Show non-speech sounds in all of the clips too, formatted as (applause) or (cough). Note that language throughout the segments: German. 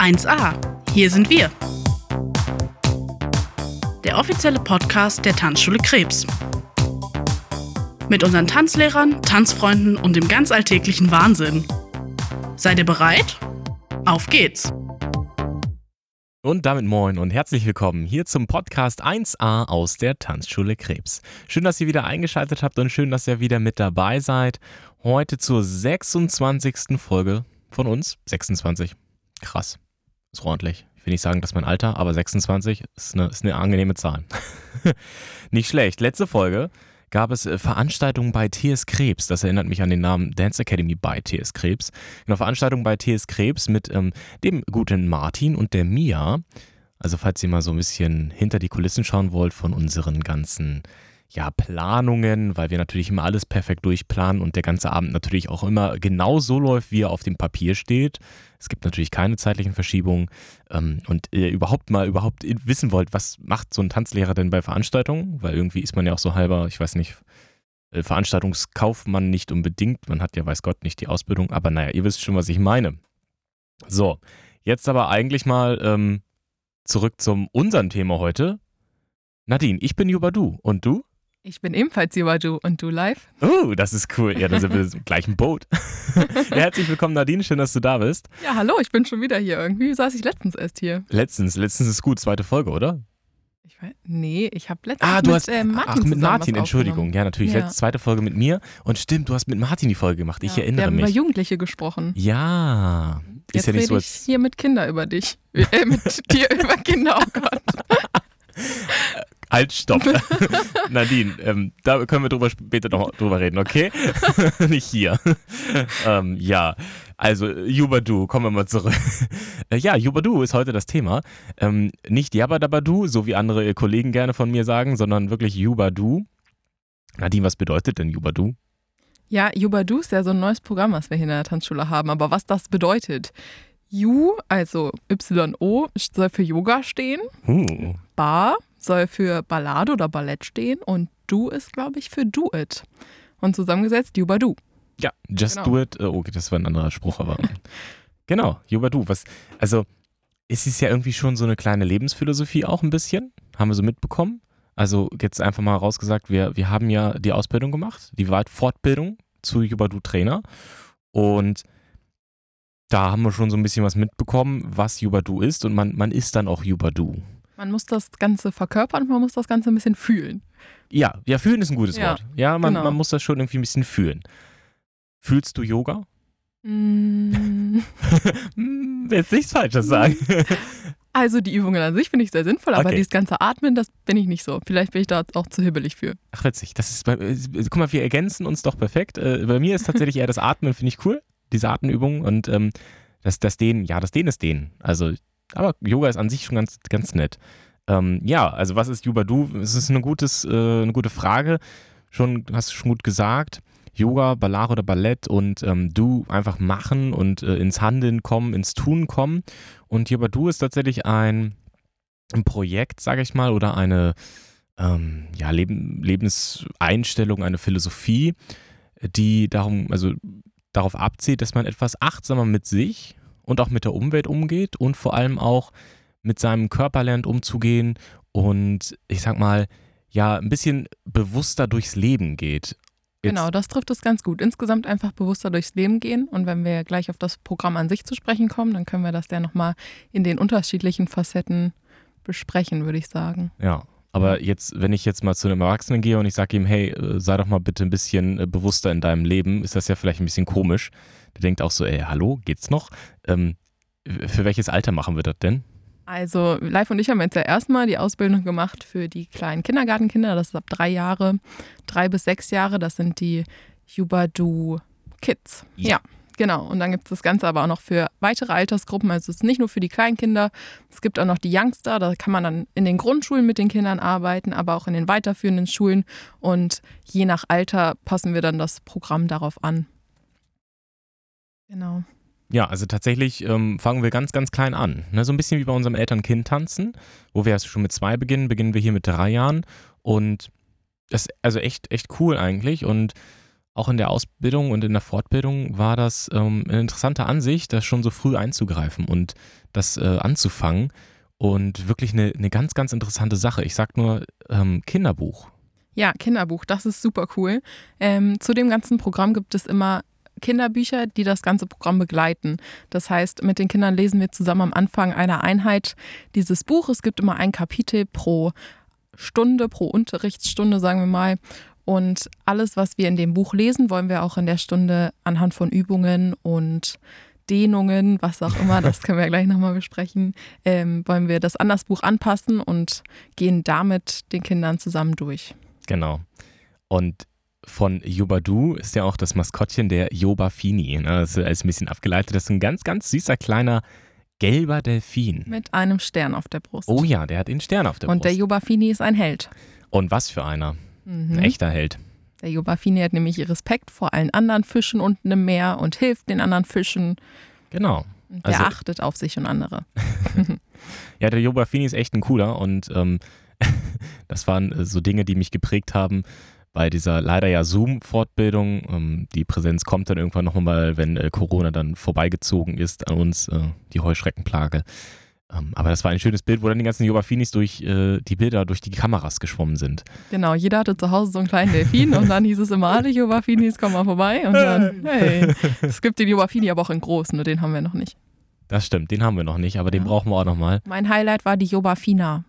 1a. Hier sind wir. Der offizielle Podcast der Tanzschule Krebs. Mit unseren Tanzlehrern, Tanzfreunden und dem ganz alltäglichen Wahnsinn. Seid ihr bereit? Auf geht's! Und damit moin und herzlich willkommen hier zum Podcast 1a aus der Tanzschule Krebs. Schön, dass ihr wieder eingeschaltet habt und schön, dass ihr wieder mit dabei seid. Heute zur 26. Folge von uns. 26. Krass. Ist ordentlich. Ich will nicht sagen, dass mein Alter, aber 26 ist eine, ist eine angenehme Zahl. (laughs) nicht schlecht. Letzte Folge gab es äh, Veranstaltungen bei TS Krebs. Das erinnert mich an den Namen Dance Academy bei TS Krebs. Genau, Veranstaltungen bei TS Krebs mit ähm, dem guten Martin und der Mia. Also falls ihr mal so ein bisschen hinter die Kulissen schauen wollt von unseren ganzen ja, Planungen, weil wir natürlich immer alles perfekt durchplanen und der ganze Abend natürlich auch immer genau so läuft, wie er auf dem Papier steht. Es gibt natürlich keine zeitlichen Verschiebungen. Ähm, und ihr überhaupt mal überhaupt wissen wollt, was macht so ein Tanzlehrer denn bei Veranstaltungen? Weil irgendwie ist man ja auch so halber, ich weiß nicht, äh, Veranstaltungskaufmann nicht unbedingt. Man hat ja, weiß Gott, nicht die Ausbildung. Aber naja, ihr wisst schon, was ich meine. So, jetzt aber eigentlich mal ähm, zurück zum unseren Thema heute. Nadine, ich bin Jubadu. Und du? Ich bin ebenfalls Jubadu und du live. Oh, das ist cool. Ja, da sind wir (laughs) im gleichen Boot. (laughs) ja, herzlich willkommen, Nadine. Schön, dass du da bist. Ja, hallo, ich bin schon wieder hier. Irgendwie saß ich letztens erst hier. Letztens, letztens ist gut. Zweite Folge, oder? Ich weiß, nee, ich habe letztens ah, du mit hast, äh, Martin Ach, mit Martin, Entschuldigung. Ja, natürlich. Ja. Letzte, zweite Folge mit mir. Und stimmt, du hast mit Martin die Folge gemacht. Ich Ja, erinnere wir haben über mich. Jugendliche gesprochen. Ja. Ist Jetzt ja nicht so, ich hier mit Kinder über dich. (laughs) Äh, mit dir über Kinder, oh Gott. Halt, stopp. (laughs) Nadine, ähm, da können wir drüber später noch drüber reden, okay? (laughs) Nicht hier. ähm, ja, also Jubadu, kommen wir mal zurück. Äh, ja, Jubadu ist heute das Thema. Ähm, nicht Jabadabadu, so wie andere Kollegen gerne von mir sagen, sondern wirklich Jubadu. Nadine, was bedeutet denn Jubadu? Ja, Jubadu ist ja so ein neues Programm, was wir hier in der Tanzschule haben. Aber was das bedeutet? Ju, also Y-O, soll für Yoga stehen. Uh, Bar soll für Ballade oder Ballett stehen. Und Du ist, glaube ich, für Do It. Und zusammengesetzt Jubadu. ja, just Genau. do it. Äh, Okay, das war ein anderer Spruch, aber (laughs) genau, Jubadu. Was, also es ist ja irgendwie schon so eine kleine Lebensphilosophie auch ein bisschen, haben wir so mitbekommen. Also jetzt einfach mal rausgesagt, wir, wir haben ja die Ausbildung gemacht, die Weit- Fortbildung zu Jubadu Trainer und da haben wir schon so ein bisschen was mitbekommen, was Jubadu ist und man, man ist dann auch Jubadu. Man muss das Ganze verkörpern, man muss das Ganze ein bisschen fühlen. Ja, ja, fühlen ist ein gutes Ja, Wort. Ja, man, genau. man muss das schon irgendwie ein bisschen fühlen. Fühlst du Yoga? Mm, (laughs) Hm, Willst nichts Falsches sagen. (laughs) Also die Übungen an sich finde ich sehr sinnvoll, aber Okay. dieses ganze Atmen, das bin ich nicht so. Vielleicht bin ich da auch zu hibbelig für. Ach, witzig. Das ist bei, äh, guck mal, wir ergänzen uns doch perfekt. Äh, bei mir ist tatsächlich eher das Atmen, finde ich cool. Diese Atemübung und ähm, das, das Dehnen, ja, das Dehnen ist Dehnen. Also, aber Yoga ist an sich schon ganz, ganz nett. Ähm, ja, also was ist Yubadu? Es ist eine, gutes, äh, eine gute Frage. Schon, hast du schon gut gesagt. Yoga, Ballare oder Ballett und ähm, Du einfach machen und äh, ins Handeln kommen, ins Tun kommen. Und Yubadu ist tatsächlich ein, ein Projekt, sage ich mal, oder eine ähm, ja, Leben, Lebenseinstellung, eine Philosophie, die darum, also darauf abzielt, dass man etwas achtsamer mit sich und auch mit der Umwelt umgeht und vor allem auch mit seinem Körper lernt umzugehen und ich sag mal, ja, ein bisschen bewusster durchs Leben geht. Jetzt- Genau, das trifft es ganz gut. Insgesamt einfach bewusster durchs Leben gehen. Und wenn wir gleich auf das Programm an sich zu sprechen kommen, dann können wir das ja nochmal in den unterschiedlichen Facetten besprechen, würde ich sagen. Ja. Aber jetzt, wenn ich jetzt mal zu einem Erwachsenen gehe und ich sage ihm, hey, äh, sei doch mal bitte ein bisschen äh, bewusster in deinem Leben, ist das ja vielleicht ein bisschen komisch. Der denkt auch so, ey, hallo, geht's noch? Ähm, für welches Alter machen wir das denn? Also, Live und ich haben jetzt ja erstmal die Ausbildung gemacht für die kleinen Kindergartenkinder. Das ist ab drei Jahre, drei bis sechs Jahre. Das sind die Jubadu Kids. Ja. Ja. Genau, und dann gibt es das Ganze aber auch noch für weitere Altersgruppen. Also es ist nicht nur für die Kleinkinder, es gibt auch noch die Youngster, da kann man dann in den Grundschulen mit den Kindern arbeiten, aber auch in den weiterführenden Schulen. Und je nach Alter passen wir dann das Programm darauf an. Genau. Ja, also tatsächlich ähm, fangen wir ganz, ganz klein an. Ne? So ein bisschen wie bei unserem Eltern-Kind-Tanzen, wo wir erst schon mit zwei beginnen, beginnen wir hier mit drei Jahren. Und das ist also echt, echt cool eigentlich. Und auch in der Ausbildung und in der Fortbildung war das ähm, eine interessante Ansicht, das schon so früh einzugreifen und das äh, anzufangen. Und wirklich eine, eine ganz, ganz interessante Sache. Ich sag nur ähm, Kinderbuch. Ja, Kinderbuch, das ist super cool. Ähm, zu dem ganzen Programm gibt es immer Kinderbücher, die das ganze Programm begleiten. Das heißt, mit den Kindern lesen wir zusammen am Anfang einer Einheit dieses Buch. Es gibt immer ein Kapitel pro Stunde, pro Unterrichtsstunde, sagen wir mal. Und alles, was wir in dem Buch lesen, wollen wir auch in der Stunde anhand von Übungen und Dehnungen, was auch immer, das können wir gleich nochmal besprechen, ähm, wollen wir das an das Buch anpassen und gehen damit den Kindern zusammen durch. Genau. Und von Yobadu ist ja auch das Maskottchen der Yobafini. Ne? Das ist ein bisschen abgeleitet. Das ist ein ganz, ganz süßer kleiner gelber Delfin. Mit einem Stern auf der Brust. Oh ja, der hat den Stern auf der und Brust. der Yobafini ist ein Held. Und was für einer? Mhm. Ein echter Held. Der Yobafini hat nämlich Respekt vor allen anderen Fischen unten im Meer und hilft den anderen Fischen. Genau. Und Der Also- achtet auf sich und andere. (laughs) (laughs) Ja, der Yobafini ist echt ein cooler und ähm, (laughs) das waren äh, so Dinge, die mich geprägt haben bei dieser leider ja Zoom-Fortbildung. Ähm, die Präsenz kommt dann irgendwann nochmal, wenn äh, Corona dann vorbeigezogen ist an uns, äh, die Heuschreckenplage. Ähm, aber das war ein schönes Bild, wo dann die ganzen Yobafinis durch äh, die Bilder, durch die Kameras geschwommen sind. Genau, jeder hatte zu Hause so einen kleinen Delfin und dann hieß es immer, alle Yobafinis, komm mal vorbei. Und dann, hey, es gibt den Yobafini aber auch in groß, nur den haben wir noch nicht. Das stimmt, den haben wir noch nicht, aber den Ja. brauchen wir auch nochmal. Mein Highlight war die Yobafina.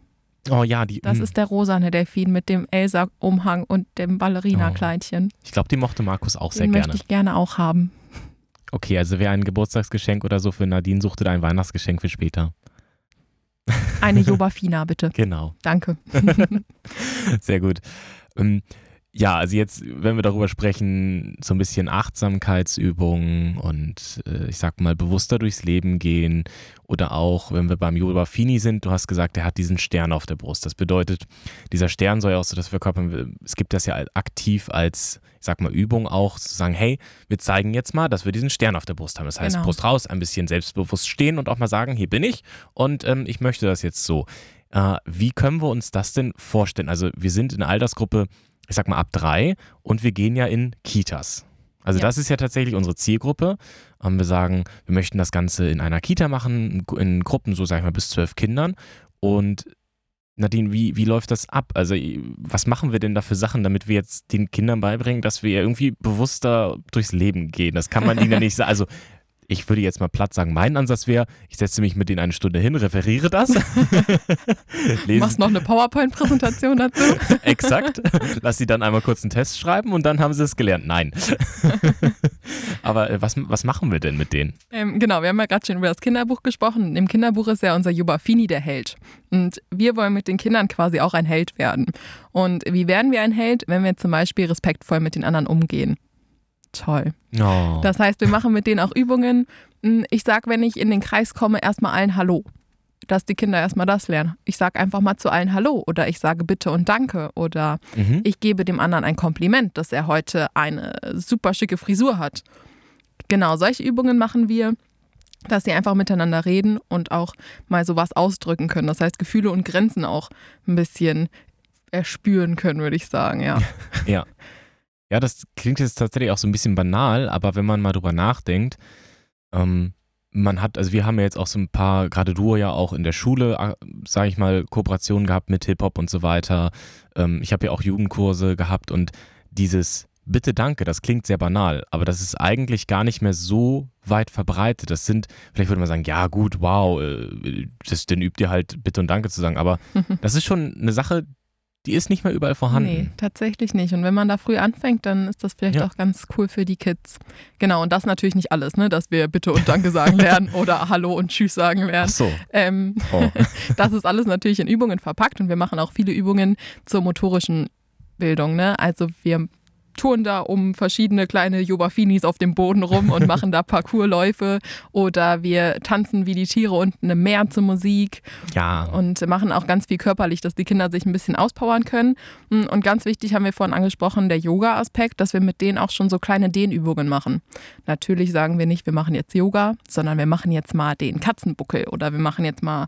Oh ja, die. Das mh, ist der rosane Delfin mit dem Elsa-Umhang und dem Ballerina-Kleidchen. ich glaube, die mochte Markus auch sehr Den gerne. möchte ich gerne auch haben. Okay, also wer ein Geburtstagsgeschenk oder so für Nadine suchte, ein Weihnachtsgeschenk für später. Eine (laughs) Yobafina, bitte. Genau. Danke. (laughs) Sehr gut. Ja, also jetzt, wenn wir darüber sprechen, so ein bisschen Achtsamkeitsübungen und äh, ich sag mal bewusster durchs Leben gehen oder auch, wenn wir beim Yoga Fini sind, du hast gesagt, er hat diesen Stern auf der Brust. Das bedeutet, dieser Stern soll ja auch so das verkörpern, es gibt das ja aktiv als, ich sag mal, Übung auch, zu sagen, hey, wir zeigen jetzt mal, dass wir diesen Stern auf der Brust haben. Das heißt, Genau. Brust raus, ein bisschen selbstbewusst stehen und auch mal sagen, hier bin ich und ähm, ich möchte das jetzt so. Äh, wie können wir uns das denn vorstellen? Also wir sind in der Altersgruppe, ich sag mal ab drei und wir gehen ja in Kitas. Also Ja. das ist ja tatsächlich unsere Zielgruppe. Ähm, wir sagen, wir möchten das Ganze in einer Kita machen, in Gruppen, so sag ich mal, bis zwölf Kindern. Und Nadine, wie, wie läuft das ab? Also was machen wir denn da für Sachen, damit wir jetzt den Kindern beibringen, dass wir irgendwie bewusster durchs Leben gehen? Das kann man ihnen ja (laughs) nicht sagen. Also ich würde jetzt mal platt sagen, mein Ansatz wäre, ich setze mich mit denen eine Stunde hin, referiere das. (laughs) Du machst noch eine PowerPoint-Präsentation dazu. (laughs) Exakt. Lass sie dann einmal kurz einen Test schreiben und dann haben sie es gelernt. Nein. (laughs) Aber äh, was, was machen wir denn mit denen? Ähm, genau, wir haben ja gerade schon über das Kinderbuch gesprochen. Im Kinderbuch ist ja unser Yubafini der Held. Und wir wollen mit den Kindern quasi auch ein Held werden. Und wie werden wir ein Held, wenn wir zum Beispiel respektvoll mit den anderen umgehen? Toll. Oh. Das heißt, wir machen mit denen auch Übungen. Hm, Ich sage, wenn ich in den Kreis komme, erstmal allen Hallo. Dass die Kinder erstmal das lernen. Ich sage einfach mal zu allen Hallo oder ich sage Bitte und Danke oder mhm. ich gebe dem anderen ein Kompliment, dass er heute eine super schicke Frisur hat. Genau, solche Übungen machen wir, dass sie einfach miteinander reden und auch mal sowas ausdrücken können. Das heißt, Gefühle und Grenzen auch ein bisschen erspüren können, würde ich sagen, ja. (laughs) Ja. Ja, das klingt jetzt tatsächlich auch so ein bisschen banal, aber wenn man mal drüber nachdenkt, ähm, man hat, also wir haben ja jetzt auch so ein paar, gerade du ja auch in der Schule, sage ich mal, Kooperationen gehabt mit Hip-Hop und so weiter. Ähm, ich habe ja auch Jugendkurse gehabt und dieses Bitte danke, das klingt sehr banal, aber das ist eigentlich gar nicht mehr so weit verbreitet. Das sind, vielleicht würde man sagen, ja gut, wow, äh, das, dann übt ihr halt Bitte und Danke zu sagen, aber (laughs) das ist schon eine Sache, die ist nicht mehr überall vorhanden. Nee, tatsächlich nicht. Und wenn man da früh anfängt, dann ist das vielleicht Ja. auch ganz cool für die Kids. Genau, und das natürlich nicht alles, ne? dass wir Bitte und Danke sagen lernen (laughs) oder Hallo und Tschüss sagen Ach lernen. so. Ähm, Oh. (laughs) das ist alles natürlich in Übungen verpackt und wir machen auch viele Übungen zur motorischen Bildung. Ne? Also wir touren da um verschiedene kleine Jobafinis auf dem Boden rum und (laughs) machen da Parcoursläufe oder wir tanzen wie die Tiere unten im Meer zur Musik Ja. und machen auch ganz viel körperlich, dass die Kinder sich ein bisschen auspowern können. Und ganz wichtig haben wir vorhin angesprochen, der Yoga-Aspekt, dass wir mit denen auch schon so kleine Dehnübungen machen. Natürlich sagen wir nicht, wir machen jetzt Yoga, sondern wir machen jetzt mal den Katzenbuckel oder wir machen jetzt mal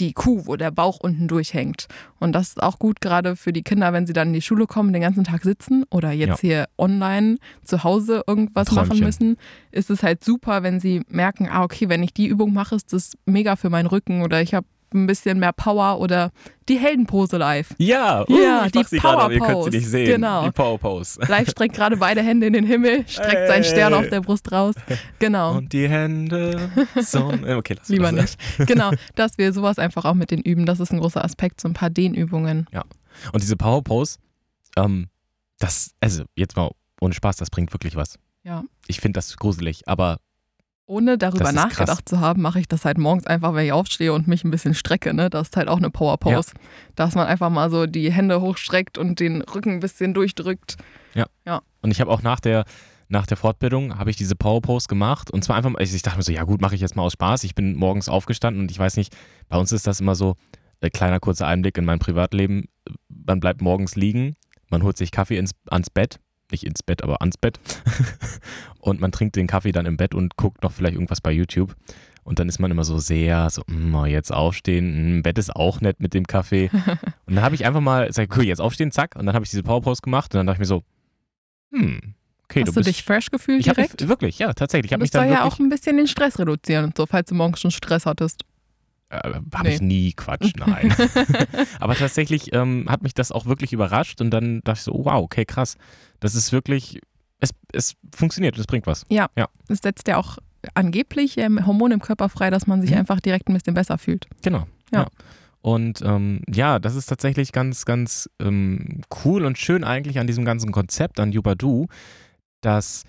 die Kuh, wo der Bauch unten durchhängt. Und das ist auch gut, gerade für die Kinder, wenn sie dann in die Schule kommen, den ganzen Tag sitzen oder jetzt Ja. hier online zu Hause irgendwas machen Träumchen. müssen, ist es halt super, wenn sie merken, ah, okay, wenn ich die Übung mache, ist das mega für meinen Rücken oder ich habe ein bisschen mehr Power oder die Heldenpose live. Ja, Ja, ich die sie gerade, aber ihr könnt sie Power-Pose. nicht sehen. Genau. Die Power Pose. (laughs) Live streckt gerade beide Hände in den Himmel, streckt seinen Stern Hey. auf der Brust raus. Genau. Und die Hände. So, äh, okay, lass (laughs) Lieber das. nicht. Genau, dass wir sowas einfach auch mit den üben. Das ist ein großer Aspekt, so ein paar Dehnübungen. Und diese Power Pose, ähm, das, also jetzt mal ohne Spaß, das bringt wirklich was. Ja. Ich finde das gruselig, aber Ohne darüber nachgedacht krass. zu haben, mache ich das halt morgens einfach, wenn ich aufstehe und mich ein bisschen strecke. Ne? Das ist halt auch eine Power Pose. Dass man einfach mal so die Hände hochstreckt und den Rücken ein bisschen durchdrückt. Und ich habe auch nach der, nach der Fortbildung habe ich diese Power Pose gemacht und zwar einfach, mal- ich dachte mir so, ja gut, mache ich jetzt mal aus Spaß. Ich bin morgens aufgestanden und ich weiß nicht, bei uns ist das immer so, äh, kleiner kurzer Einblick in mein Privatleben. Man bleibt morgens liegen, man holt sich Kaffee ins, ans Bett, nicht ins Bett, aber ans Bett (laughs) und man trinkt den Kaffee dann im Bett und guckt noch vielleicht irgendwas bei YouTube. Und dann ist man immer so sehr so, "Mm, oh, jetzt aufstehen, mm, Bett ist auch nett mit dem Kaffee. (laughs) und dann habe ich einfach mal gesagt, okay, jetzt aufstehen, zack. Und dann habe ich diese Power Pose gemacht und dann dachte ich mir so, hm, okay, Hast du du, bist dich fresh gefühlt ich direkt? mich wirklich, ja, tatsächlich. Ich habe das mich dann soll ja auch ein bisschen den Stress reduzieren und so, falls du morgens schon Stress hattest. Äh, habe Nee. ich nie, Quatsch, (laughs) nein. (laughs) Aber tatsächlich ähm, hat mich das auch wirklich überrascht und dann dachte ich so, oh, wow, okay, krass. Das ist wirklich, es, es funktioniert, es bringt was. Das setzt ja auch angeblich ähm, Hormone im Körper frei, dass man sich Mhm. einfach direkt ein bisschen besser fühlt. Genau. Ja. Und ähm, ja, das ist tatsächlich ganz, ganz ähm, cool und schön eigentlich an diesem ganzen Konzept, an Yubadu, dass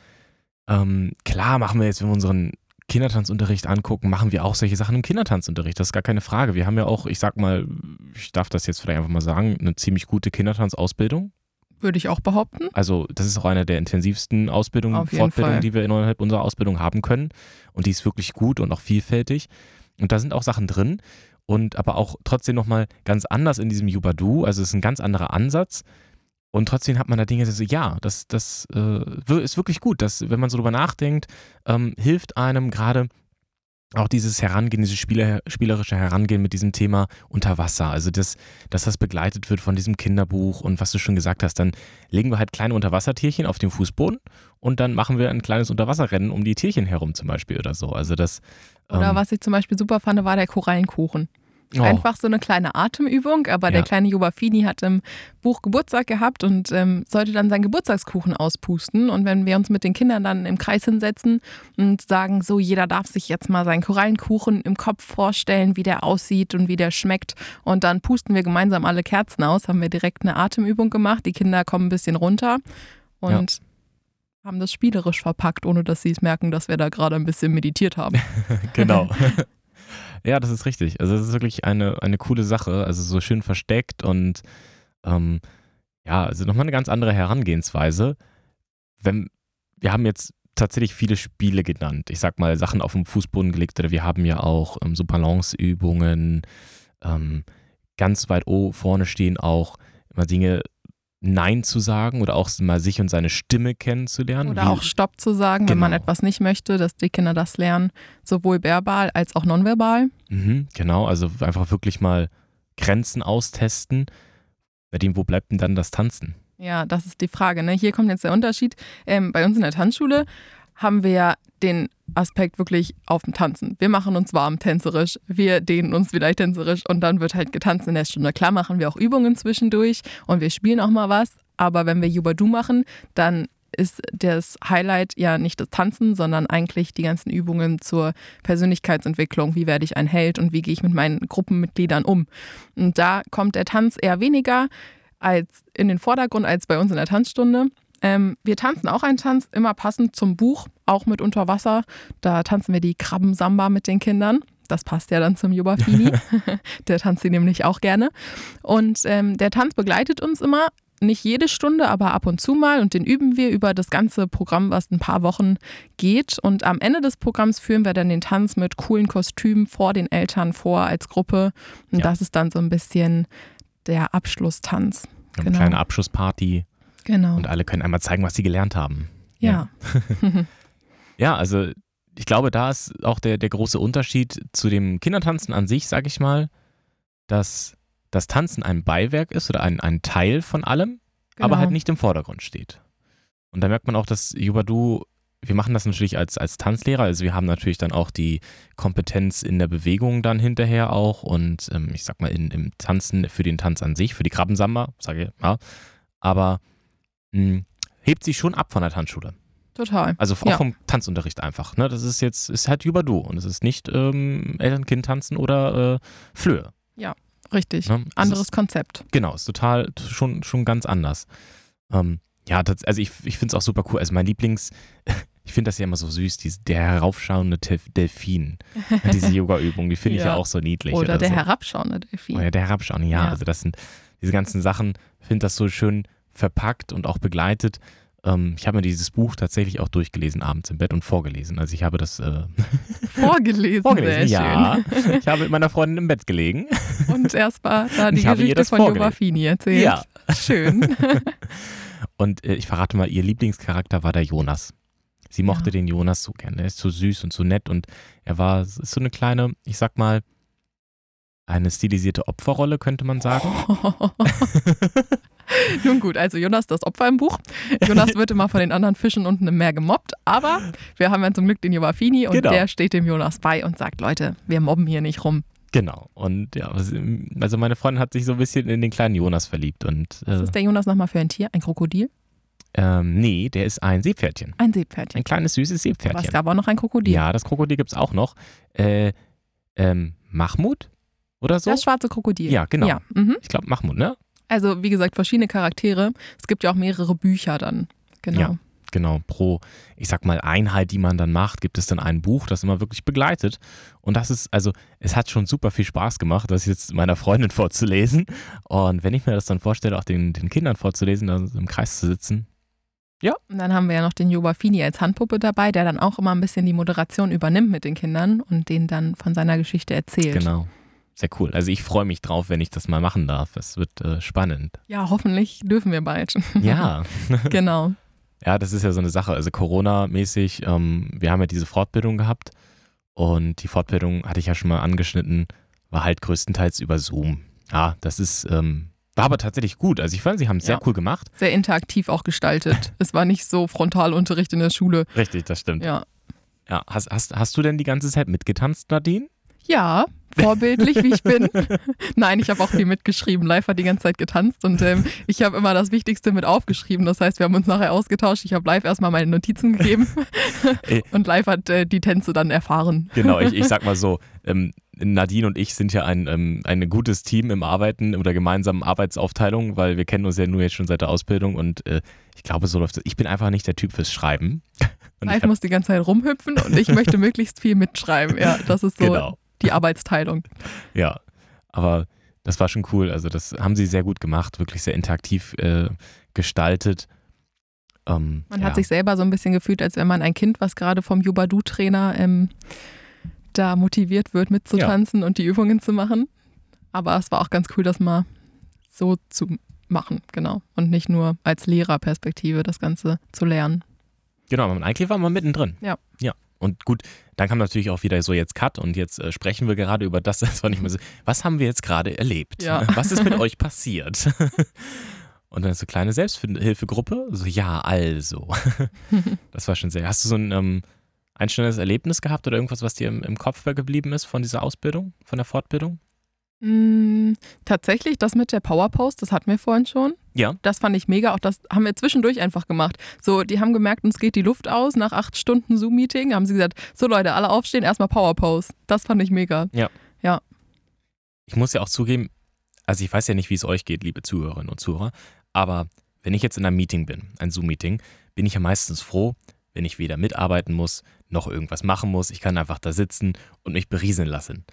ähm, klar machen wir jetzt, wenn wir unseren Kindertanzunterricht angucken, machen wir auch solche Sachen im Kindertanzunterricht. Das ist gar keine Frage. Wir haben ja auch, ich sag mal, ich darf das jetzt vielleicht einfach mal sagen, eine ziemlich gute Kindertanzausbildung. Würde ich auch behaupten. Also das ist auch eine der intensivsten Ausbildungen, Fortbildungen, Fall. die wir innerhalb unserer Ausbildung haben können. Und die ist wirklich gut und auch vielfältig. Und da sind auch Sachen drin und aber auch trotzdem nochmal ganz anders in diesem Yubadu. Also es ist ein ganz anderer Ansatz. Und trotzdem hat man da Dinge, die so, ja, das, das äh, ist wirklich gut. Das, wenn man so drüber nachdenkt, ähm, hilft einem gerade auch dieses Herangehen, dieses Spieler, spielerische Herangehen mit diesem Thema unter Wasser. Also das, dass das begleitet wird von diesem Kinderbuch und was du schon gesagt hast, dann legen wir halt kleine Unterwassertierchen auf den Fußboden und dann machen wir ein kleines Unterwasserrennen um die Tierchen herum zum Beispiel oder so. Also das Oder ähm, was ich zum Beispiel super fand, war der Korallenkuchen. Oh, Einfach so eine kleine Atemübung, aber der Ja. kleine Jubafini hat im Buch Geburtstag gehabt und ähm, sollte dann seinen Geburtstagskuchen auspusten. Und wenn wir uns mit den Kindern dann im Kreis hinsetzen und sagen, so jeder darf sich jetzt mal seinen Korallenkuchen im Kopf vorstellen, wie der aussieht und wie der schmeckt. Und dann pusten wir gemeinsam alle Kerzen aus, haben wir direkt eine Atemübung gemacht. Die Kinder kommen ein bisschen runter und haben das spielerisch verpackt, ohne dass sie es merken, dass wir da gerade ein bisschen meditiert haben. (laughs) genau. (laughs) ja, das ist richtig. Also es ist wirklich eine, eine coole Sache. Also so schön versteckt und ähm, ja, also nochmal eine ganz andere Herangehensweise. Wenn, wir haben jetzt tatsächlich viele Spiele genannt. Ich sag mal, Sachen auf dem Fußboden gelegt oder wir haben ja auch ähm, so Balanceübungen. Ähm, ganz weit vorne stehen auch immer Dinge Nein zu sagen oder auch mal sich und seine Stimme kennenzulernen. Oder Wie- auch Stopp zu sagen, wenn man Genau. etwas nicht möchte, dass die Kinder das lernen, sowohl verbal als auch nonverbal. Mhm, genau, also einfach wirklich mal Grenzen austesten. Bei dem, wo bleibt denn dann das Tanzen? Ja, das ist die Frage. Ne? Hier kommt jetzt der Unterschied. Ähm, bei uns in der Tanzschule haben wir ja den Aspekt wirklich auf dem Tanzen. Wir machen uns warm tänzerisch, wir dehnen uns wieder tänzerisch und dann wird halt getanzt in der Stunde. Klar machen wir auch Übungen zwischendurch und wir spielen auch mal was, aber wenn wir Yubadu machen, dann ist das Highlight ja nicht das Tanzen, sondern eigentlich die ganzen Übungen zur Persönlichkeitsentwicklung. Wie werde ich ein Held und wie gehe ich mit meinen Gruppenmitgliedern um? Und da kommt der Tanz eher weniger als in den Vordergrund als bei uns in der Tanzstunde. Ähm, wir tanzen auch einen Tanz, immer passend zum Buch, auch mit Unterwasser. Da tanzen wir die Krabbensamba mit den Kindern. Das passt ja dann zum Jubafini. (laughs) der tanzt sie nämlich auch gerne. Und ähm, der Tanz begleitet uns immer. Nicht jede Stunde, aber ab und zu mal. Und den üben wir über das ganze Programm, was ein paar Wochen geht. Und am Ende des Programms führen wir dann den Tanz mit coolen Kostümen vor den Eltern vor als Gruppe. Und Ja. das ist dann so ein bisschen der Abschlusstanz. Haben Genau. Eine kleine Abschlussparty Genau. und alle können einmal zeigen, was sie gelernt haben. ja. (laughs) Ja, also ich glaube, da ist auch der, der große Unterschied zu dem Kindertanzen an sich, sag ich mal. dass das Tanzen ein Beiwerk ist oder ein, ein Teil von allem, aber Genau. halt nicht im Vordergrund steht. Und da merkt man auch, dass Jubadu, wir machen das natürlich als, als Tanzlehrer, also wir haben natürlich dann auch die Kompetenz in der Bewegung dann hinterher auch und ähm, ich sag mal in, im Tanzen für den Tanz an sich, für die Krabbensamba, sage ich, ja, aber mh, hebt sich schon ab von der Tanzschule. Total. Also auch Ja. vom Tanzunterricht einfach. Ne? Das ist jetzt, ist halt Jubadu und es ist nicht ähm, Eltern-Kind-Tanzen oder äh, Flöhe. Richtig. Ne? Es Anderes ist, Konzept. genau, ist total schon, schon ganz anders. Ähm, ja, das, also ich, ich finde es auch super cool. Also mein Lieblings, (laughs) ich finde das ja immer so süß, diese, der heraufschauende Delfin. (laughs) diese Yoga-Übung, die finde ich ja Ja. auch so niedlich. Oder der so. herabschauende Delfin. Oder der herabschauen, ja, Ja. Also das sind diese ganzen Sachen, finde das so schön verpackt und auch begleitet. Ähm, ich habe mir dieses Buch tatsächlich auch durchgelesen abends im Bett und vorgelesen. Also ich habe das äh, (laughs) Vorgelesen, vorgelesen, ja. (laughs) Ich habe mit meiner Freundin im Bett gelegen. Und erst mal da die Ich Geschichte von. Jovafini erzählt. Ja. Schön. (laughs) Und äh, ich verrate mal, ihr Lieblingscharakter war der Jonas. Sie mochte Ja. den Jonas so gerne. Er ist so süß und so nett und er war, ist so eine kleine, ich sag mal, eine stilisierte Opferrolle, könnte man sagen. (laughs) Nun gut, also Jonas das Opfer im Buch. Jonas wird immer von den anderen Fischen unten im Meer gemobbt, aber wir haben ja zum Glück den Jovafini und Genau. der steht dem Jonas bei und sagt, Leute, wir mobben hier nicht rum. Genau. Und ja, was- also meine Freundin hat sich so ein bisschen in den kleinen Jonas verliebt und Was äh, ist der Jonas nochmal für ein Tier? Ein Krokodil? ähm, nee, der ist ein Seepferdchen. Ein Seepferdchen. Ein kleines, süßes Aber es Seepferdchen. gab auch noch ein Krokodil. Ja, das Krokodil gibt es auch noch. Äh, ähm, Mahmud oder so? Das schwarze Krokodil. Ja, genau. Ja, mhm. Ich glaube Mahmud, ne? Also wie gesagt, verschiedene Charaktere. Es gibt ja auch mehrere Bücher dann. Genau. Ja. Genau, pro, ich sag mal, Einheit, die man dann macht, gibt es dann ein Buch, das immer wirklich begleitet. Und das ist, also, es hat schon super viel Spaß gemacht, das jetzt meiner Freundin (laughs) vorzulesen. Und wenn ich mir das dann vorstelle, auch den, den Kindern vorzulesen, da im Kreis zu sitzen. Und dann haben wir ja noch den Jovafini als Handpuppe dabei, der dann auch immer ein bisschen die Moderation übernimmt mit den Kindern und denen dann von seiner Geschichte erzählt. Genau. Sehr cool. Also ich freue mich drauf, wenn ich das mal machen darf. Das wird äh, spannend. Ja, hoffentlich dürfen wir bald. (laughs) Ja. (laughs) genau. Ja, das ist ja so eine Sache. Also Corona-mäßig, ähm, wir haben ja diese Fortbildung gehabt und die Fortbildung hatte ich ja schon mal angeschnitten, war halt größtenteils über Zoom. Ja, das ist, ähm, war aber tatsächlich gut. Also ich fand, sie haben es sehr Ja. cool gemacht. Sehr interaktiv auch gestaltet. (laughs) es war nicht so Frontalunterricht in der Schule. Richtig, das stimmt. Ja. Ja, hast, hast, hast du denn die ganze Zeit mitgetanzt, Nadine? Ja, vorbildlich wie ich bin. (laughs) Nein, ich habe auch viel mitgeschrieben. Live hat die ganze Zeit getanzt und ähm, ich habe immer das Wichtigste mit aufgeschrieben. Das heißt, wir haben uns nachher ausgetauscht. Ich habe live erstmal meine Notizen gegeben Ey. (laughs) und live hat äh, die Tänze dann erfahren. Genau, ich, ich sag mal so, (laughs) ähm, Nadine und ich sind ja ein, ähm, ein gutes Team im Arbeiten oder gemeinsamen Arbeitsaufteilung, weil wir kennen uns ja nur jetzt schon seit der Ausbildung und äh, ich glaube, so läuft es. Ich bin einfach nicht der Typ fürs Schreiben. Und ich Live muss die ganze Zeit rumhüpfen und ich möchte möglichst viel mitschreiben. Ja, das ist so genau, die Arbeitsteilung. ja. Aber das war schon cool. Also, das haben sie sehr gut gemacht, wirklich sehr interaktiv äh, gestaltet. Ähm, Man ja. hat sich selber so ein bisschen gefühlt, als wenn man ein Kind, was gerade vom Jubadu-Trainer ähm, da motiviert wird, mitzutanzen und die Übungen zu machen. Aber es war auch ganz cool, das mal so zu machen, genau. Und nicht nur als Lehrerperspektive das Ganze zu lernen. Genau, eigentlich war man mittendrin. Ja. Ja. Und gut, dann kam natürlich auch wieder so jetzt Cut und jetzt äh, sprechen wir gerade über das, (laughs) das war nicht mehr so, was haben wir jetzt gerade erlebt? Ja. Was ist mit (laughs) euch passiert? (laughs) Und dann so kleine Selbsthilfegruppe, so ja, also. Das war schon sehr. Hast du so ein ähm, einstellendes Erlebnis gehabt oder irgendwas, was dir im, im Kopf geblieben ist von dieser Ausbildung, von der Fortbildung? Mm, tatsächlich, das mit der Powerpost, das hatten wir vorhin schon. Ja. Das fand ich mega. Auch das haben wir zwischendurch einfach gemacht. So, die haben gemerkt, uns geht die Luft aus. Nach acht Stunden Zoom-Meeting haben sie gesagt: So, Leute, alle aufstehen, erstmal Powerpost. Das fand ich mega. Ich muss ja auch zugeben, also ich weiß ja nicht, wie es euch geht, liebe Zuhörerinnen und Zuhörer, aber wenn ich jetzt in einem Meeting bin, ein Zoom-Meeting, bin ich ja meistens froh, wenn ich weder mitarbeiten muss, noch irgendwas machen muss. Ich kann einfach da sitzen und mich berieseln lassen.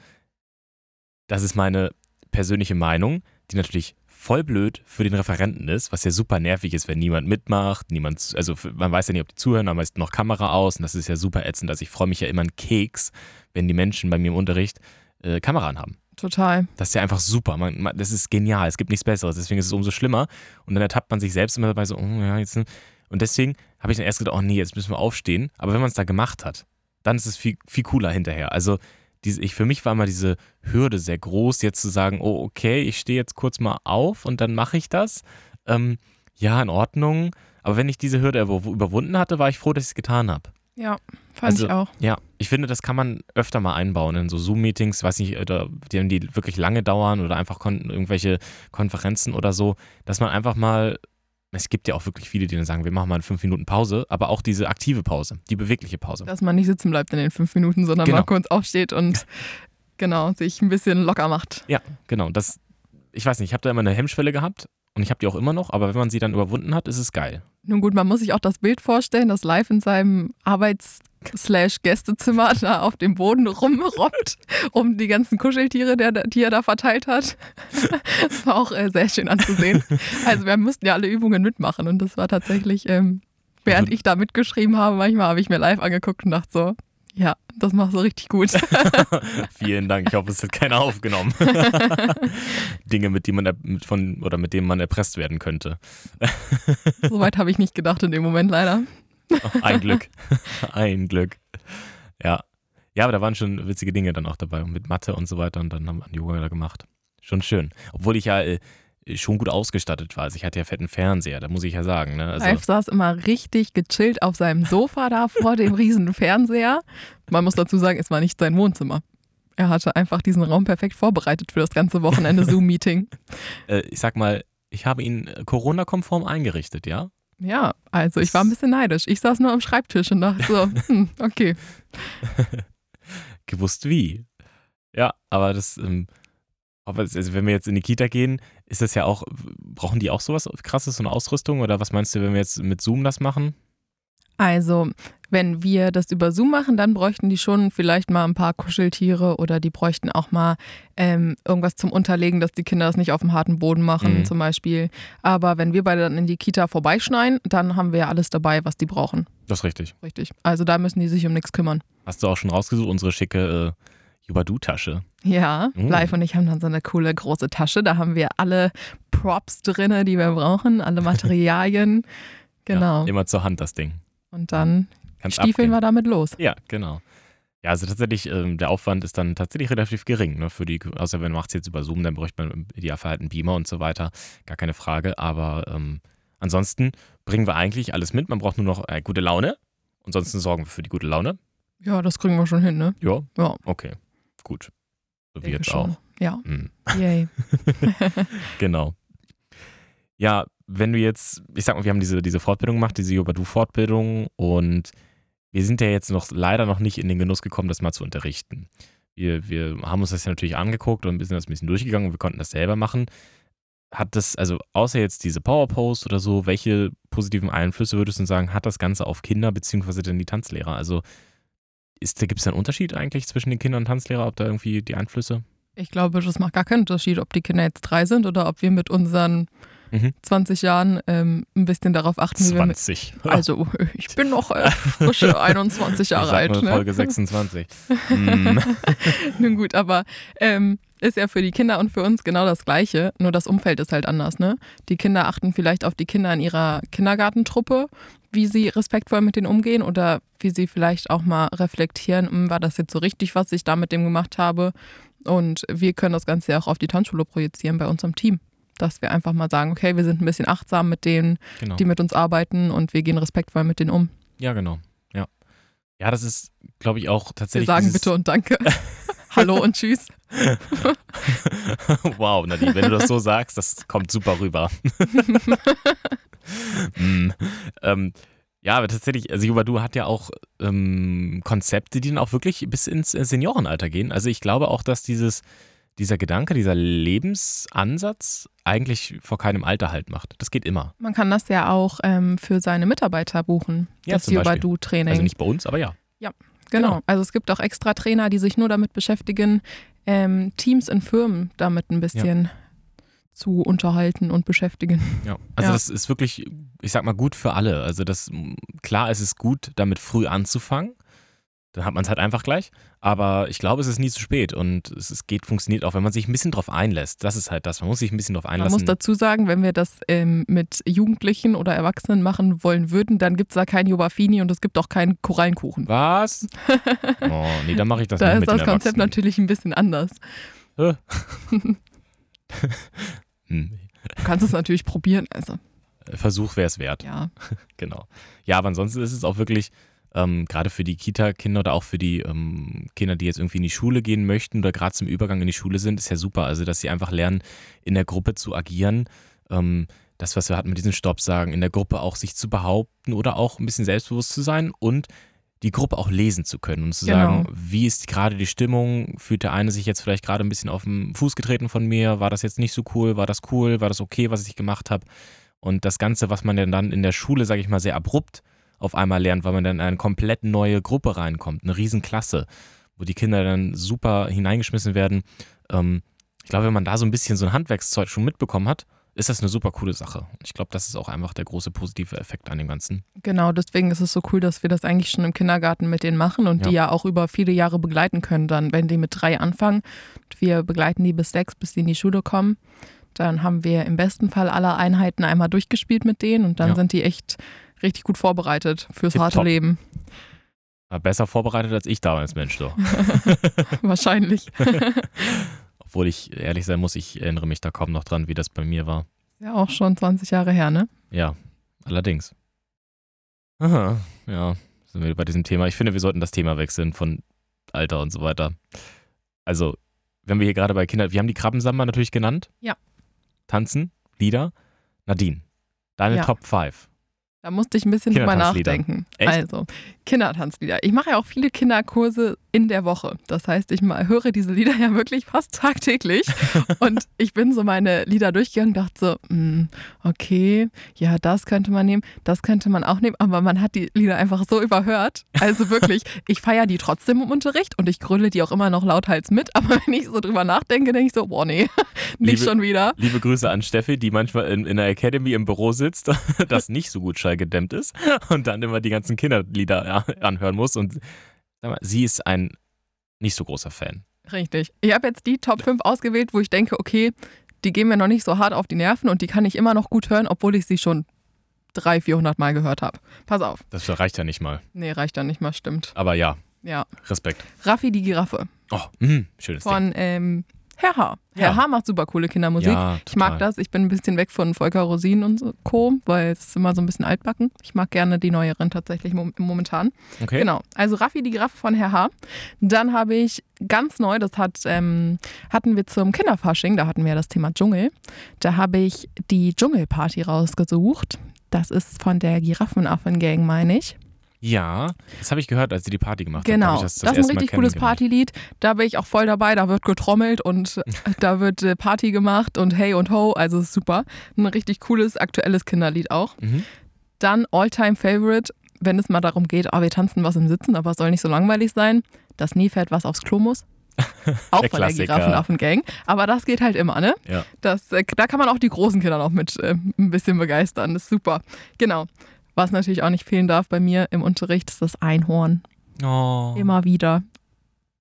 Das ist meine persönliche Meinung, die natürlich voll blöd für den Referenten ist, was ja super nervig ist, wenn niemand mitmacht, niemand, also man weiß ja nicht, ob die zuhören, aber ist noch Kamera aus und das ist ja super ätzend. Also ich freue mich ja immer einen Keks, wenn die Menschen bei mir im Unterricht äh, Kamera anhaben. Total. Das ist ja einfach super. Man, man, das ist genial. Es gibt nichts Besseres. Deswegen ist es umso schlimmer. Und dann ertappt man sich selbst immer dabei so, oh, ja, jetzt. Und deswegen habe ich dann erst gedacht, oh nee, jetzt müssen wir aufstehen. Aber wenn man es da gemacht hat, dann ist es viel, viel cooler hinterher. Also diese, ich, für mich war immer diese Hürde sehr groß, jetzt zu sagen, oh, okay, ich stehe jetzt kurz mal auf und dann mache ich das. Ähm, ja, in Ordnung. Aber wenn ich diese Hürde überwunden hatte, war ich froh, dass ich es getan habe. Ja, fand Also, ich auch. Ja, ich finde, das kann man öfter mal einbauen in so Zoom-Meetings, weiß nicht, oder die, die wirklich lange dauern oder einfach kon irgendwelche Konferenzen oder so, dass man einfach mal, es gibt ja auch wirklich viele, die dann sagen, wir machen mal eine fünf Minuten Pause, aber auch diese aktive Pause, die bewegliche Pause. Dass man nicht sitzen bleibt in den fünf Minuten, sondern Genau. mal kurz aufsteht und (laughs) genau, sich ein bisschen locker macht. Ja, genau. Das, ich weiß nicht, ich habe da immer eine Hemmschwelle gehabt und ich habe die auch immer noch, aber wenn man sie dann überwunden hat, ist es geil. Nun gut, man muss sich auch das Bild vorstellen, dass live in seinem Arbeits-Gästezimmer da auf dem Boden rumrobbt, um die ganzen Kuscheltiere, der, die er da verteilt hat. (laughs) Das war auch äh, sehr schön anzusehen. Also wir mussten ja alle Übungen mitmachen und das war tatsächlich, ähm, während ich da mitgeschrieben habe, manchmal habe ich mir live angeguckt und dachte so, ja, das machst du richtig gut. (laughs) Vielen Dank. Ich hoffe, es hat keiner aufgenommen. (laughs) Dinge, mit, die man mit von, oder mit denen man erpresst werden könnte. Soweit habe ich nicht gedacht in dem Moment leider. (laughs) Ein Glück. (laughs) Ein Glück. Ja. Ja, aber da waren schon witzige Dinge dann auch dabei. Mit Mathe und so weiter. Und dann haben wir Yoga da gemacht. Schon schön. Obwohl ich ja äh, schon gut ausgestattet war. Also ich hatte ja fetten Fernseher, da muss ich ja sagen. Ne? Also, Live saß immer richtig gechillt auf seinem Sofa da vor dem riesen Fernseher. Man muss dazu sagen, es war nicht sein Wohnzimmer. Er hatte einfach diesen Raum perfekt vorbereitet für das ganze Wochenende (laughs) Zoom-Meeting. äh, ich sag mal, ich habe ihn äh, Corona-konform eingerichtet, ja? Ja, also ich war ein bisschen neidisch. Ich saß nur am Schreibtisch und dachte so, (laughs) hm, okay. gewusst wie. Ja, aber das, ähm, aber also wenn wir jetzt in die Kita gehen, ist das ja auch, brauchen die auch sowas krasses, so eine Ausrüstung? Oder was meinst du, wenn wir jetzt mit Zoom das machen? Also, wenn wir das über Zoom machen, dann bräuchten die schon vielleicht mal ein paar Kuscheltiere oder die bräuchten auch mal ähm, irgendwas zum Unterlegen, dass die Kinder das nicht auf dem harten Boden machen, Mhm. zum Beispiel. Aber wenn wir beide dann in die Kita vorbeischneien, dann haben wir ja alles dabei, was die brauchen. Das ist richtig. Richtig. Also da müssen die sich um nichts kümmern. Hast du auch schon rausgesucht, unsere schicke äh, Jubadu-Tasche? Ja, Mhm. Live und ich haben dann so eine coole große Tasche. Da haben wir alle Props drin, die wir brauchen, alle (laughs) Materialien. Genau. Ja, immer zur Hand das Ding. und dann Kannst stiefeln abgehen. wir damit los. Ja, genau. Ja, also tatsächlich, ähm, der Aufwand ist dann tatsächlich relativ gering. Ne, für die, außer wenn man macht es jetzt über Zoom, dann bräuchte man Idealfall halt einen Beamer und so weiter. Gar keine Frage. Aber ähm, ansonsten bringen wir eigentlich alles mit. Man braucht nur noch äh, gute Laune. Ansonsten sorgen wir für die gute Laune. Ja, das kriegen wir schon hin, ne? Ja, Ja, okay. Gut. So wie denke jetzt schon. auch. Ja, Hm. yay. (laughs) (laughs) Genau. Ja, wenn du jetzt, ich sag mal, wir haben diese, diese Fortbildung gemacht, diese Yobadu-Fortbildung und wir sind ja jetzt noch leider noch nicht in den Genuss gekommen, das mal zu unterrichten. Wir, wir haben uns das ja natürlich angeguckt und sind das ein bisschen durchgegangen und wir konnten das selber machen. Hat das, also außer jetzt diese Powerpost oder so, welche positiven Einflüsse würdest du sagen, hat das Ganze auf Kinder beziehungsweise denn die Tanzlehrer? Also gibt es da einen Unterschied eigentlich zwischen den Kindern und Tanzlehrer, ob da irgendwie die Einflüsse? Ich glaube, das macht gar keinen Unterschied, ob die Kinder jetzt drei sind oder ob wir mit unseren Mhm. 20 Jahren ähm, ein bisschen darauf achten, wie wir mit. 20. (laughs) Also, ich bin noch äh, frische (laughs) 21 Jahre ich alt. mal Ne? Folge 26. mm. (laughs) Nun gut, aber ähm, ist ja für die Kinder und für uns genau das Gleiche, nur das Umfeld ist halt anders. Ne? Die Kinder achten vielleicht auf die Kinder in ihrer Kindergartentruppe, wie sie respektvoll mit denen umgehen oder wie sie vielleicht auch mal reflektieren, "Hm, war das jetzt so richtig, was ich da mit dem gemacht habe? Und wir können das Ganze ja auch auf die Tanzschule projizieren bei unserem Team. Dass wir einfach mal sagen, okay, wir sind ein bisschen achtsam mit denen, Genau. die mit uns arbeiten und wir gehen respektvoll mit denen um. Ja, genau. Ja. Ja, das ist, glaube ich, auch Wir tatsächlich. sagen dieses- bitte und danke. (laughs) Hallo und tschüss. (laughs) wow, Nadine, wenn du das so sagst, das kommt super rüber. mm, (laughs) ähm, ja, aber tatsächlich, also Jubadu hat ja auch ähm, Konzepte, die dann auch wirklich bis ins äh, Seniorenalter gehen. Also ich glaube auch, dass dieses, dieser Gedanke, dieser Lebensansatz eigentlich vor keinem Alter halt macht. Das geht immer. Man kann das ja auch ähm, für seine Mitarbeiter buchen, Ja, das. Yobadu-Training. Also nicht bei uns, aber ja. genau. genau. Also es gibt auch extra Trainer, die sich nur damit beschäftigen, ähm, Teams in Firmen damit ein bisschen zu unterhalten und beschäftigen. Ja, also Ja. das ist wirklich, ich sag mal, gut für alle. Also das, klar, es ist gut, damit früh anzufangen. Dann hat man es halt einfach gleich. Aber ich glaube, es ist nie zu spät und es, es geht, funktioniert auch, wenn man sich ein bisschen drauf einlässt. Das ist halt das. Man muss sich ein bisschen drauf Man einlassen. muss dazu sagen, wenn wir das ähm, mit Jugendlichen oder Erwachsenen machen wollen würden, dann gibt es da kein Jobafini und es gibt auch keinen Korallenkuchen. Was? (laughs) Oh, nee, dann mache ich das Da nicht ist mit das den Konzept Erwachsenen. natürlich ein bisschen anders. (laughs) Hm. Du kannst es natürlich probieren, also Versuch wäre es wert. ja. (laughs) Genau. Ja, aber ansonsten ist es auch wirklich, ähm, gerade für die Kita-Kinder oder auch für die ähm, Kinder, die jetzt irgendwie in die Schule gehen möchten oder gerade zum Übergang in die Schule sind, ist ja super. Also, dass sie einfach lernen, in der Gruppe zu agieren. Ähm, das, was wir hatten mit diesen Stoppsagen, in der Gruppe auch sich zu behaupten oder auch ein bisschen selbstbewusst zu sein und die Gruppe auch lesen zu können und zu Genau. sagen, wie ist gerade die Stimmung? Fühlt der eine sich jetzt vielleicht gerade ein bisschen auf den Fuß getreten von mir? War das jetzt nicht so cool? War das cool? War das okay, was ich gemacht habe? Und das Ganze, was man dann in der Schule, sage ich mal, sehr abrupt auf einmal lernt, weil man dann in eine komplett neue Gruppe reinkommt, eine Riesenklasse, wo die Kinder dann super hineingeschmissen werden. Ähm, ich glaube, wenn man da so ein bisschen so ein Handwerkszeug schon mitbekommen hat, ist das eine super coole Sache. Ich glaube, das ist auch einfach der große positive Effekt an dem Ganzen. Genau, deswegen ist es so cool, dass wir das eigentlich schon im Kindergarten mit denen machen und Ja. die ja auch über viele Jahre begleiten können. Dann, wenn die mit drei anfangen, und wir begleiten die bis sechs, bis sie in die Schule kommen, dann haben wir im besten Fall alle Einheiten einmal durchgespielt mit denen und dann Ja. sind die echt richtig gut vorbereitet fürs harte Leben. War besser vorbereitet als ich damals, Mensch, doch. (laughs) Wahrscheinlich. (laughs) Obwohl ich ehrlich sein muss, ich erinnere mich da kaum noch dran, wie das bei mir war. Ja, auch schon 20 Jahre her, ne? Ja, allerdings. Aha, ja, sind wir bei diesem Thema. Ich finde, wir sollten das Thema wechseln von Alter und so weiter. Also, wenn wir hier gerade bei Kindern, wir haben die Krabbensamba natürlich genannt. Ja. Tanzen, Lieder. Nadine, deine Ja. Top 5. Da musste ich ein bisschen drüber nachdenken. Echt? Also, Kindertanzlieder. Ich mache ja auch viele Kinderkurse in der Woche. Das heißt, ich mal höre diese Lieder ja wirklich fast tagtäglich. (laughs) und ich bin so meine Lieder durchgegangen und dachte so, hm, okay, ja, das könnte man nehmen, das könnte man auch nehmen. Aber man hat die Lieder einfach so überhört. Also wirklich, (laughs) ich feiere die trotzdem im Unterricht und ich grülle die auch immer noch lauthals mit. Aber wenn ich so drüber nachdenke, denke ich so, boah, nee, (laughs) nicht Liebe- schon wieder. Liebe Grüße an Steffi, die manchmal in, in der Academy im Büro sitzt, das nicht so gut schallgedämmt ist und dann immer die ganzen Kinderlieder anhören muss. Und sie ist ein nicht so großer Fan. Richtig. Ich habe jetzt die Top 5 ausgewählt, wo ich denke, okay, die gehen mir noch nicht so hart auf die Nerven und die kann ich immer noch gut hören, obwohl ich sie schon 300, 400 Mal gehört habe. Pass auf. Das reicht ja nicht mal. Nee, reicht ja nicht mal, stimmt. Aber ja, Ja. Respekt. Raffi die Giraffe Oh, mh, schönes Ding. von ähm, Herr H. Herr Ja. H. macht super coole Kindermusik. Ja, Ich mag das. Ich bin ein bisschen weg von Volker Rosin und so Co., weil es ist immer so ein bisschen altbacken. Ich mag gerne die neueren tatsächlich mom momentan. Okay. Genau. Also Raffi die Giraffe von Herr H. Dann habe ich ganz neu, das hat, ähm, hatten wir zum Kinderfasching, da hatten wir das Thema Dschungel. Da habe ich die Dschungelparty rausgesucht. Das ist von der Giraffenaffen-Gang, meine ich. Ja, das habe ich gehört, als sie die Party gemacht Genau. hab ich Das, das, das ist ein richtig cooles. Partylied. Da bin ich auch voll dabei. Da wird getrommelt und (laughs) da wird äh, Party gemacht und Hey und Ho. Also super. Ein richtig cooles, aktuelles Kinderlied auch. Mhm. Dann All-Time Favorite, wenn es mal darum geht, ah, wir tanzen was im Sitzen, aber es soll nicht so langweilig sein. Das Nilpferd, was aufs Klo muss. (laughs) Auch Der von der Klassiker. Giraffenaffen-Gang. Aber das geht halt immer, ne? Ja. Das, äh, da kann man auch die großen Kinder noch mit äh, ein bisschen begeistern. Das ist super. Genau. Was natürlich auch nicht fehlen darf bei mir im Unterricht, ist das Einhorn. Oh, Immer wieder.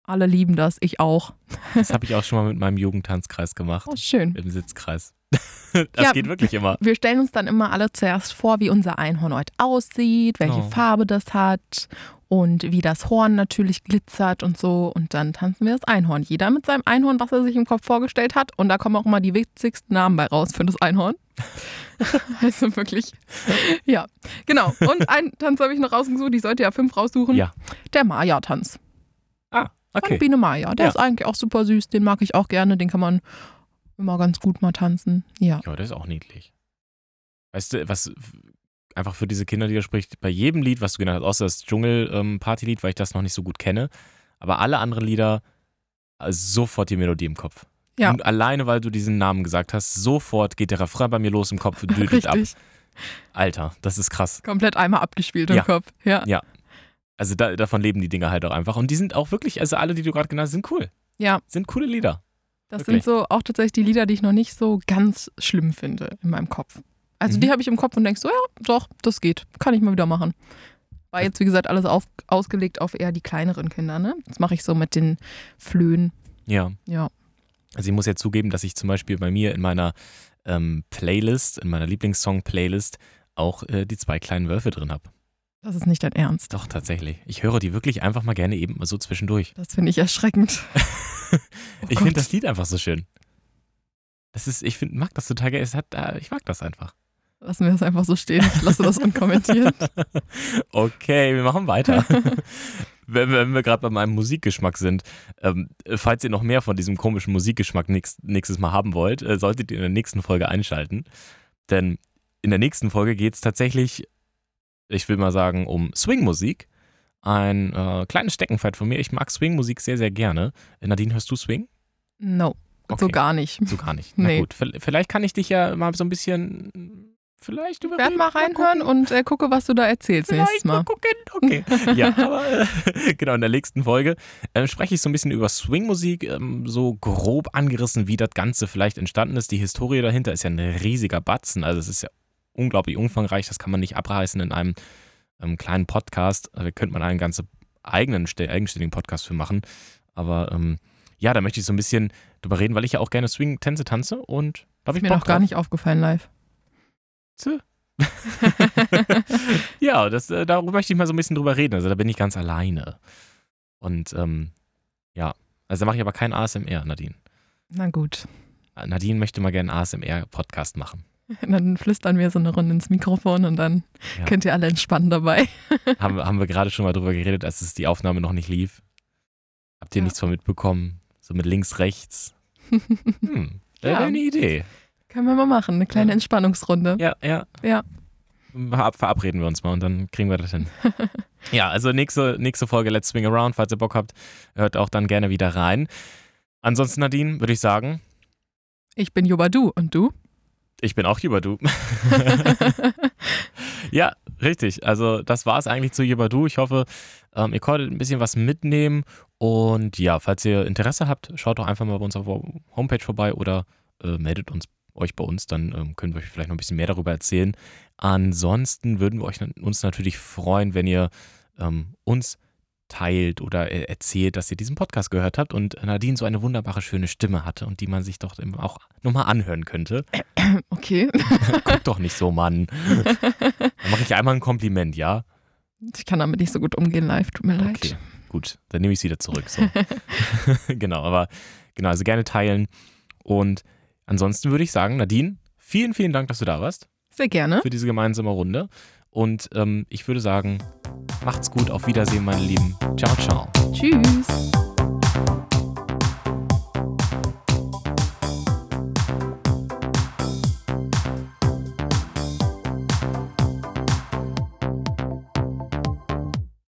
Alle lieben das, ich auch. das habe ich auch schon mal mit meinem Jugendtanzkreis gemacht. Oh, schön. Im Sitzkreis. (laughs) das Ja. geht wirklich immer. Wir stellen uns dann immer alle zuerst vor, wie unser Einhorn heute aussieht, welche Oh. Farbe das hat und wie das Horn natürlich glitzert und so. Und dann tanzen wir das Einhorn. Jeder mit seinem Einhorn, was er sich im Kopf vorgestellt hat. Und da kommen auch immer die witzigsten Namen bei raus für das Einhorn. (laughs) also wirklich. Ja, genau. Und einen Tanz habe ich noch rausgesucht. Ich sollte ja fünf raussuchen. Ja. Der Maya-Tanz. Ah, Von okay. Biene Maya. Der Ja. ist eigentlich auch super süß. Den mag ich auch gerne. Den kann man immer ganz gut mal tanzen. Ja. Ja, das ist auch niedlich. Weißt du, was einfach für diese Kinderlieder spricht, bei jedem Lied, was du genannt hast, außer das Dschungel-Partylied, weil ich das noch nicht so gut kenne, aber alle anderen Lieder, also sofort die Melodie im Kopf. Ja. Und alleine, weil du diesen Namen gesagt hast, sofort geht der Refrain bei mir los im Kopf und düdelt ab. Alter, das ist krass. Komplett einmal abgespielt im Ja. Kopf. Ja. Ja. Also da, davon leben die Dinger halt auch einfach. Und die sind auch wirklich, also alle, die du gerade genannt hast, sind cool. Ja, Sind coole Lieder. das Wirklich. sind so auch tatsächlich die Lieder, die ich noch nicht so ganz schlimm finde in meinem Kopf. Also Mhm. die habe ich im Kopf und denkst so, ja, doch, das geht. Kann ich mal wieder machen. War jetzt, wie gesagt, alles auf, ausgelegt auf eher die kleineren Kinder, ne? Das mache ich so mit den Flöhen. Ja. Ja. Also ich muss ja zugeben, dass ich zum Beispiel bei mir in meiner ähm, Playlist, in meiner Lieblingssong-Playlist auch äh, die zwei kleinen Wölfe drin habe. Das ist nicht dein Ernst. Doch, tatsächlich. Ich höre die wirklich einfach mal gerne eben so zwischendurch. Das finde ich erschreckend. (laughs) Oh ich Gott. finde das Lied einfach so schön. Das ist, ich find, mag das total gerne. Es hat, äh, ich mag das einfach. Lassen wir das einfach so stehen. Ich lasse das (laughs) unkommentiert. okay, wir machen weiter. (laughs) wenn, wenn wir gerade bei meinem Musikgeschmack sind, ähm, falls ihr noch mehr von diesem komischen Musikgeschmack nächst, nächstes Mal haben wollt, äh, solltet ihr in der nächsten Folge einschalten. Denn in der nächsten Folge geht es tatsächlich, ich will mal sagen, um Swing-Musik. Ein äh, kleines Steckenpferd von mir. Ich mag Swing-Musik sehr, sehr gerne. Äh, Nadine, hörst du Swing? No, so Okay. gar nicht. So gar nicht. (laughs) Na Nee. gut, vielleicht kann ich dich ja mal so ein bisschen, vielleicht Ich überreden. werde mal reinhören und äh, gucke, was du da erzählst nächstes Vielleicht mal Mal. gucken. Okay. (laughs) Ja, aber äh, (laughs) genau, in der nächsten Folge ähm, spreche ich so ein bisschen über Swingmusik, ähm, so grob angerissen, wie das Ganze vielleicht entstanden ist. Die Historie dahinter ist ja ein riesiger Batzen. Also es ist ja unglaublich umfangreich. Das kann man nicht abreißen in einem ähm, kleinen Podcast. Da könnte man einen ganz eigenen, eigenständigen Podcast für machen. Aber ähm, ja, da möchte ich so ein bisschen drüber reden, weil ich ja auch gerne Swing-Tänze tanze und da habe ich mir noch gar nicht aufgefallen live. (laughs) Ja, das, äh, darüber möchte ich mal so ein bisschen drüber reden. Also da bin ich ganz alleine. Und ähm, ja, also da mache ich aber kein ASMR, Nadine. Na gut. Nadine möchte mal gerne einen ASMR-Podcast machen. (laughs) Dann flüstern wir so eine Runde ins Mikrofon und dann Ja. könnt ihr alle entspannen dabei. (laughs) haben, wir- haben wir gerade schon mal drüber geredet, als es die Aufnahme noch nicht lief. Habt ihr Ja. nichts von mitbekommen? So mit links, rechts. Hm, wäre Ja. eine Idee. Können wir mal machen, eine kleine. Entspannungsrunde. Ja, ja. Ja. Ver- Verabreden wir uns mal und dann kriegen wir das hin. (laughs) ja, also nächste, nächste Folge Let's Swing Around, falls ihr Bock habt, hört auch dann gerne wieder rein. Ansonsten, Nadine, würde ich sagen, Ich bin Jobadu und du? ich bin auch Jubadu. (laughs) ja, richtig. Also das war es eigentlich zu Jubadu. Ich hoffe, ähm, ihr konntet ein bisschen was mitnehmen. Und ja, falls ihr Interesse habt, schaut doch einfach mal bei uns auf der Homepage vorbei oder äh, meldet uns euch bei uns, dann ähm, können wir euch vielleicht noch ein bisschen mehr darüber erzählen. Ansonsten würden wir euch, uns natürlich freuen, wenn ihr ähm, uns teilt oder äh, erzählt, dass ihr diesen Podcast gehört habt und Nadine so eine wunderbare, schöne Stimme hatte und die man sich doch eben auch nochmal anhören könnte. (clears throat) Okay. (laughs) Guck doch nicht so, Mann. Dann mache ich einmal ein Kompliment, ja? Ich kann damit nicht so gut umgehen live, tut mir leid. Okay, gut. Dann nehme ich es wieder zurück. So. (laughs) genau, aber genau, also gerne teilen. Und ansonsten würde ich sagen, Nadine, vielen, vielen Dank, dass du da warst Sehr gerne. für diese gemeinsame Runde. Und ähm, ich würde sagen, macht's gut, auf Wiedersehen, meine Lieben. Ciao, ciao. Tschüss.